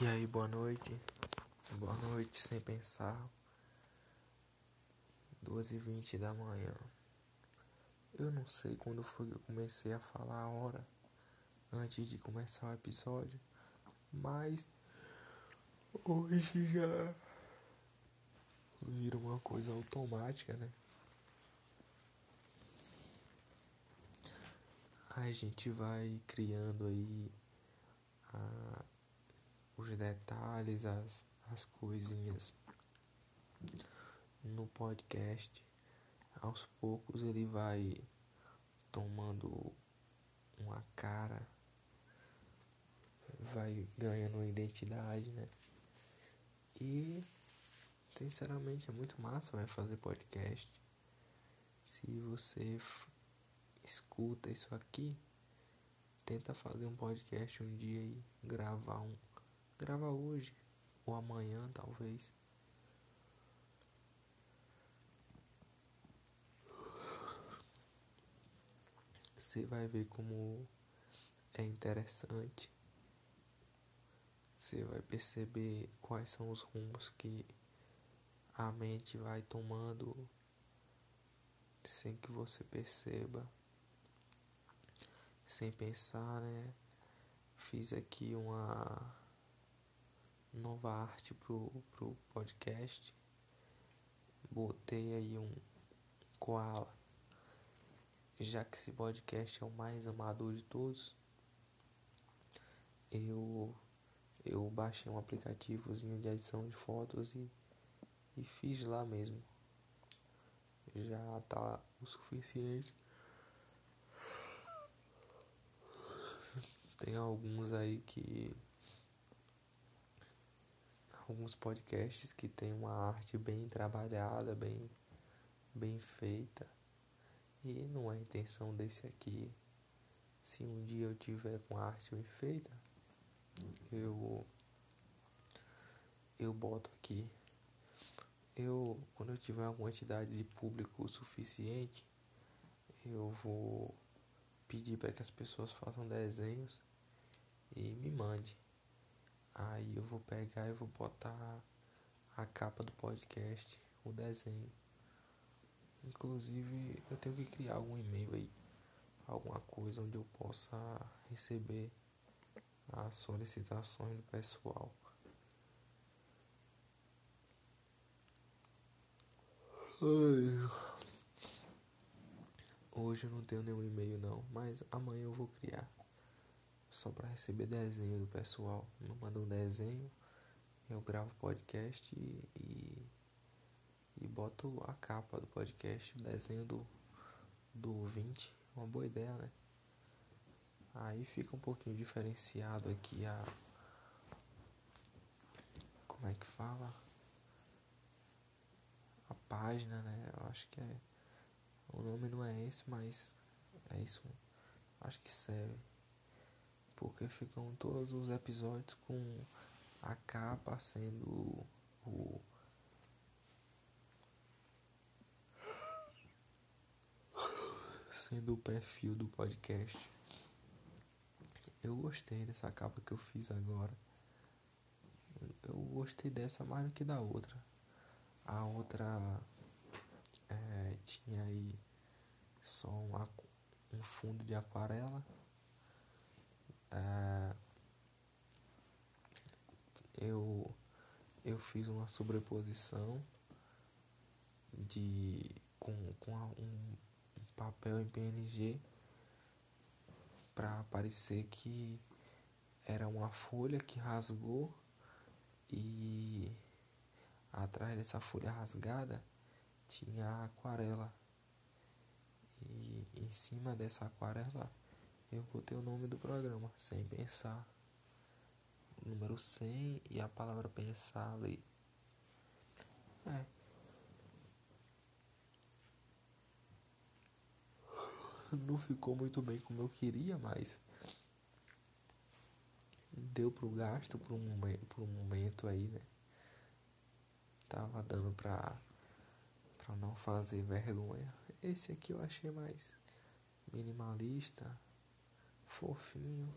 E aí, boa noite. Boa noite, sem pensar. 12 e 20 da manhã. Eu não sei quando foi que eu comecei a falar a hora antes de começar o episódio, mas hoje já vira uma coisa automática, né? A gente vai criando aí a os detalhes, as, as coisinhas no podcast. Aos poucos ele vai tomando uma cara, vai ganhando uma identidade, né? E sinceramente é muito massa vai fazer podcast. Se você escuta isso aqui, tenta fazer um podcast um dia e gravar um Grava hoje ou amanhã, talvez. Você vai ver como é interessante. Você vai perceber quais são os rumos que a mente vai tomando sem que você perceba, sem pensar, né? Fiz aqui uma nova arte pro, pro podcast. Botei aí um koala. Já que esse podcast é o mais amador de todos, eu eu baixei um aplicativozinho de edição de fotos e, e fiz lá mesmo. Já tá o suficiente. Tem alguns aí que alguns podcasts que tem uma arte bem trabalhada, bem, bem feita. E não é intenção desse aqui. Se um dia eu tiver com arte bem feita, eu eu boto aqui. Eu quando eu tiver uma quantidade de público suficiente, eu vou pedir para que as pessoas façam desenhos e me mande. Aí eu vou pegar e vou botar a capa do podcast, o desenho. Inclusive eu tenho que criar algum e-mail aí, alguma coisa onde eu possa receber as solicitações do pessoal. Hoje eu não tenho nenhum e-mail não, mas amanhã eu vou criar só para receber desenho do pessoal. Me manda um desenho, eu gravo podcast e, e, e boto a capa do podcast, o desenho do, do 20. Uma boa ideia, né? Aí fica um pouquinho diferenciado aqui a. Como é que fala? A página, né? Eu acho que é. O nome não é esse, mas é isso. Acho que serve porque ficam todos os episódios com a capa sendo o sendo o perfil do podcast. Eu gostei dessa capa que eu fiz agora. Eu gostei dessa mais do que da outra. A outra é, tinha aí só um, um fundo de aquarela é, eu, eu fiz uma sobreposição de com, com um, um papel em PNG para parecer que era uma folha que rasgou e atrás dessa folha rasgada tinha aquarela. E em cima dessa aquarela eu botei o nome do programa, sem pensar. Número 100 e a palavra pensar ali. É. Não ficou muito bem como eu queria, mas deu pro gasto por um momento aí, né? Tava dando pra, pra não fazer vergonha. Esse aqui eu achei mais minimalista fofinho.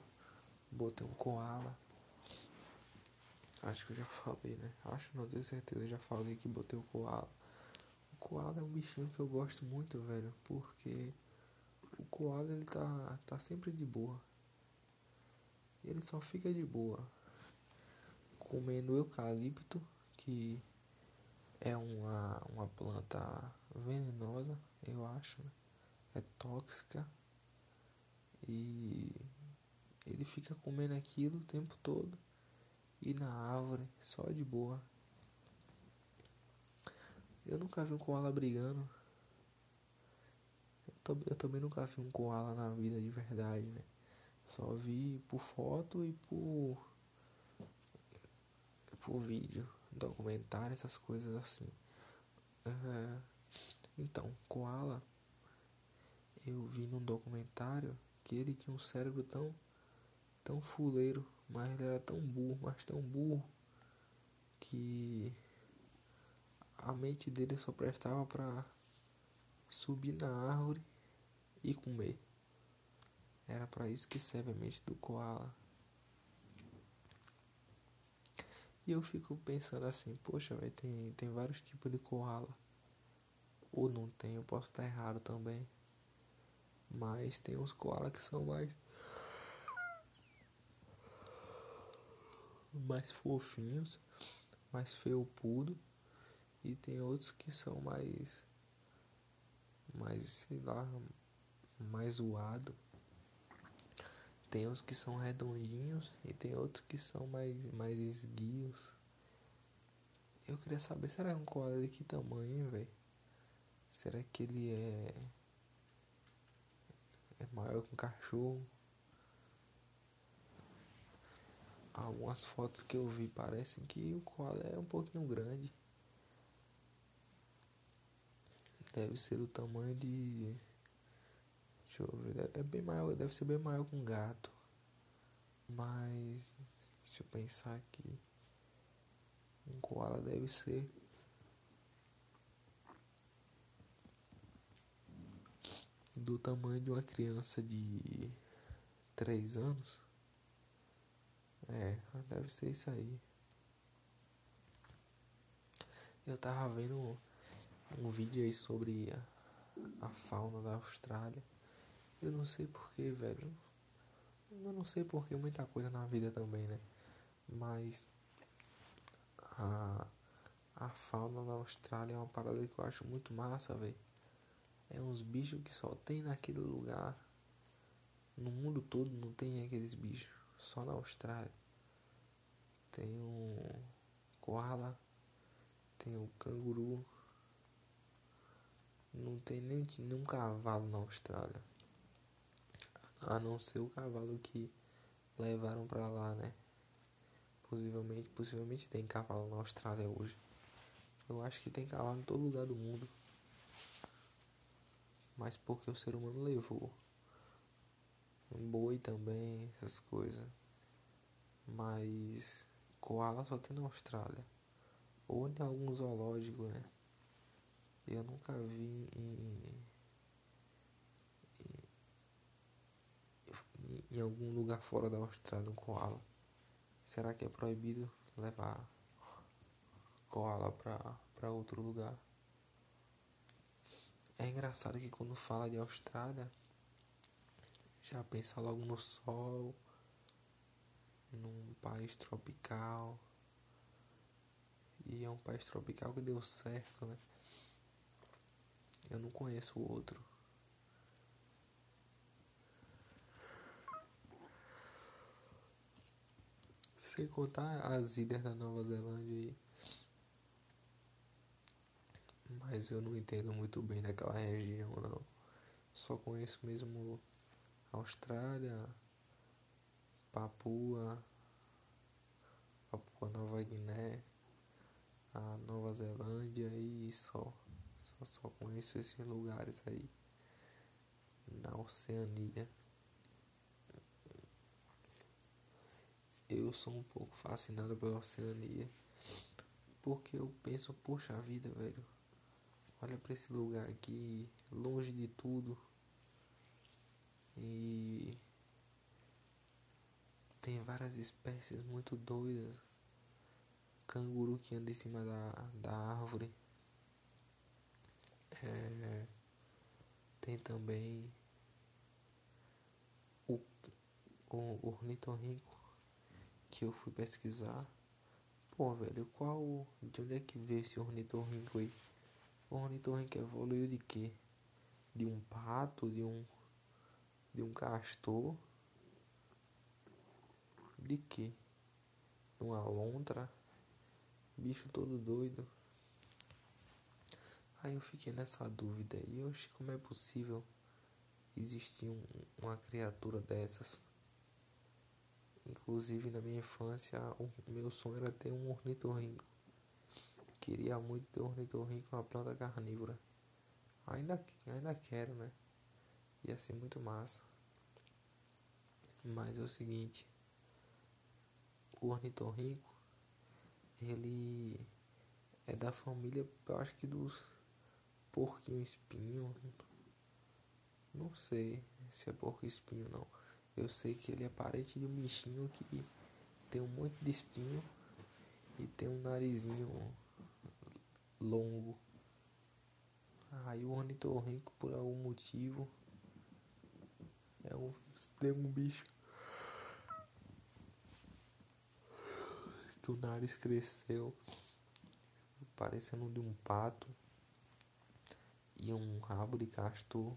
Botei um koala. Acho que eu já falei, né? Acho, não tenho certeza, já falei que botei o koala. O koala é um bichinho que eu gosto muito, velho, porque o koala ele tá, tá sempre de boa. Ele só fica de boa comendo eucalipto, que é uma, uma planta venenosa, eu acho, né? é tóxica e ele fica comendo aquilo o tempo todo e na árvore, só de boa. Eu nunca vi um koala brigando. Eu, eu também nunca vi um koala na vida de verdade, né? Só vi por foto e por por vídeo, documentário, essas coisas assim. Então, koala, eu vi num documentário que ele tinha um cérebro tão tão fuleiro, mas ele era tão burro, mas tão burro que a mente dele só prestava para subir na árvore e comer. Era para isso que serve a mente do koala. E eu fico pensando assim, poxa, véio, tem, tem vários tipos de koala. Ou não tem, eu posso estar errado também. Mas tem uns koala que são mais mais fofinhos, mais felpudo e tem outros que são mais mais, sei lá, mais zoado. Tem uns que são redondinhos e tem outros que são mais mais esguios. Eu queria saber, será um koala de que tamanho, velho? Será que ele é é maior que um cachorro? Algumas fotos que eu vi parecem que o koala é um pouquinho grande. Deve ser do tamanho de. Deixa eu ver. É bem maior, deve ser bem maior que um gato. Mas. Deixa eu pensar aqui. Um koala deve ser. Do tamanho de uma criança de 3 anos. É, deve ser isso aí. Eu tava vendo um vídeo aí sobre a, a fauna da Austrália. Eu não sei porquê, velho. Eu não sei porquê, muita coisa na vida também, né? Mas a, a fauna da Austrália é uma parada que eu acho muito massa, velho. É uns bichos que só tem naquele lugar. No mundo todo não tem aqueles bichos só na Austrália. Tem um koala, tem o um canguru. Não tem nem, nenhum cavalo na Austrália. A não ser o cavalo que levaram pra lá, né? Possivelmente, possivelmente tem cavalo na Austrália hoje. Eu acho que tem cavalo em todo lugar do mundo. Mas porque o ser humano levou. Um boi também, essas coisas. Mas koala só tem na Austrália. Ou em algum zoológico, né? Eu nunca vi em, em, em algum lugar fora da Austrália um koala. Será que é proibido levar koala para outro lugar? É engraçado que quando fala de Austrália, já pensa logo no sol, num país tropical. E é um país tropical que deu certo, né? Eu não conheço o outro. Sem contar as ilhas da Nova Zelândia aí. Mas eu não entendo muito bem daquela região não. Só conheço mesmo Austrália, Papua, Papua Nova Guiné, a Nova Zelândia e só. Só, só conheço esses lugares aí na Oceania. Eu sou um pouco fascinado pela Oceania. Porque eu penso, poxa vida, velho. Olha para esse lugar aqui, longe de tudo. E tem várias espécies muito doidas canguru que anda em cima da, da árvore. É, tem também o, o ornitorrinco que eu fui pesquisar. Pô, velho, qual. De onde é que veio esse ornitorrinco aí? O ornitorrinco evoluiu de quê? De um pato, de um. De um castor? De quê? De uma lontra? Bicho todo doido. Aí eu fiquei nessa dúvida. E achei como é possível existir um, uma criatura dessas. Inclusive na minha infância, o meu sonho era ter um ornitorrinco. Queria muito ter um ornitorrinco, uma planta carnívora. Ainda, ainda quero, né? Ia ser muito massa. Mas é o seguinte, o ornitorrinco, ele é da família, eu acho que dos porquinho espinho. Não sei se é porco espinho não. Eu sei que ele é parente de um bichinho que tem um monte de espinho e tem um narizinho longo. Aí o ornitorrinco por algum motivo é um, tem um bicho que o nariz cresceu parecendo de um pato e um rabo de castor.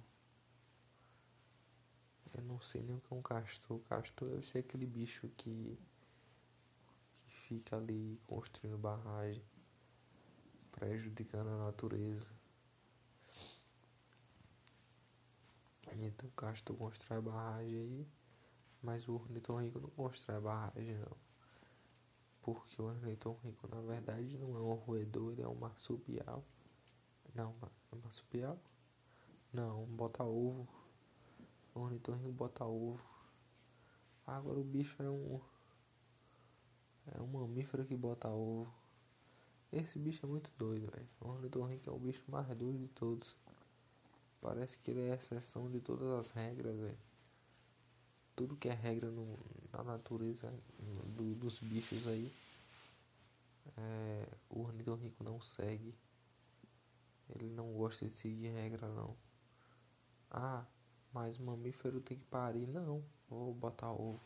Eu não sei nem o que é um castor. Castor deve ser aquele bicho que, que fica ali construindo barragem, prejudicando a natureza. Então o castor constrói barragem aí, mas o ornitorrinco não constrói barragem não. Porque o ornitorrinco na verdade não é um roedor, ele é um marsupial. Não, é marsupial? Não, bota ovo. O ornitorrinco bota ovo. Agora o bicho é um. É um mamífero que bota ovo. Esse bicho é muito doido, velho. O ornitorrinco é o bicho mais doido de todos. Parece que ele é exceção de todas as regras, velho. Tudo que é regra no, na natureza do, dos bichos aí. É, o ornitorrinco não segue. Ele não gosta de seguir regra não. Ah, mas mamífero tem que parir. Não, vou botar ovo.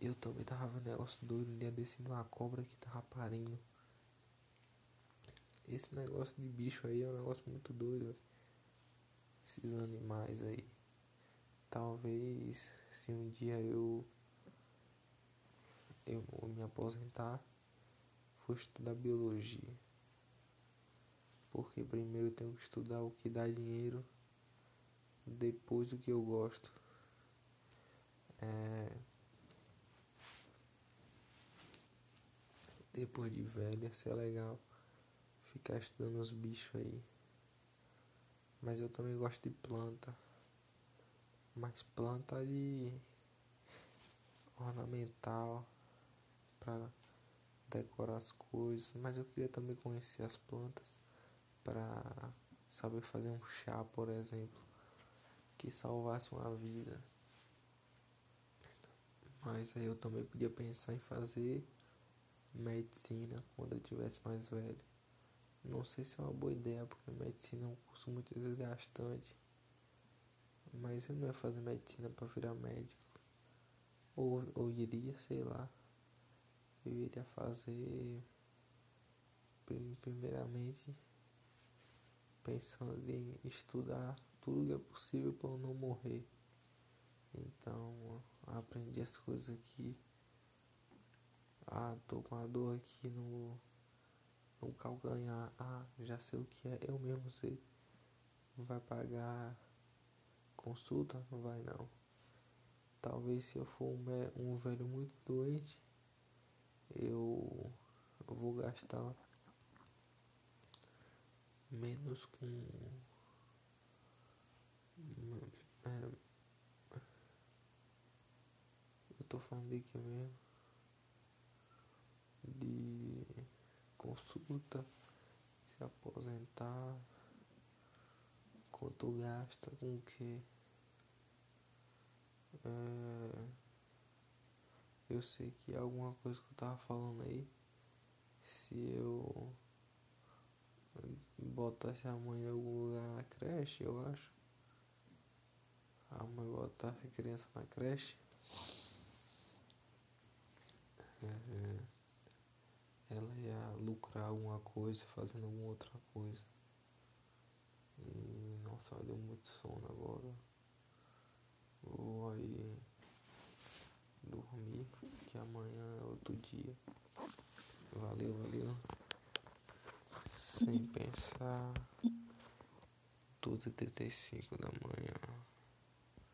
Eu também tava vendo um negócio doido um dia desse uma cobra que tava parindo. Esse negócio de bicho aí é um negócio muito doido. Véio. Esses animais aí. Talvez se um dia eu eu, me aposentar, for estudar biologia. Porque primeiro eu tenho que estudar o que dá dinheiro depois do que eu gosto. É... Depois de velho ia ser legal ficar estudando os bichos aí. Mas eu também gosto de planta. Mas planta de ornamental para decorar as coisas. Mas eu queria também conhecer as plantas para saber fazer um chá, por exemplo que salvasse uma vida. Mas aí eu também podia pensar em fazer medicina quando eu tivesse mais velho. Não sei se é uma boa ideia, porque medicina é um curso muito desgastante. Mas eu não ia fazer medicina para virar médico. Ou, ou iria, sei lá. Eu iria fazer primeiramente pensando em estudar tudo que é possível para eu não morrer. Então, aprendi as coisas aqui. Ah, tô com a dor aqui no, no calcanhar. Ah, já sei o que é, eu mesmo sei. Vai pagar consulta? Não vai não. Talvez se eu for um, um velho muito doente, eu, vou gastar menos com é, eu tô falando de que mesmo? De consulta, se aposentar, quanto gasta com o que? É, Eu sei que alguma coisa que eu tava falando aí, se eu botasse a mãe em algum lugar na creche, eu acho. A mãe botasse a criança na creche. É, ela ia lucrar alguma coisa fazendo alguma outra coisa. E nossa, deu muito sono agora. Vou aí dormir, que amanhã é outro dia. Valeu, valeu. Sem pensar. 12h35 da manhã.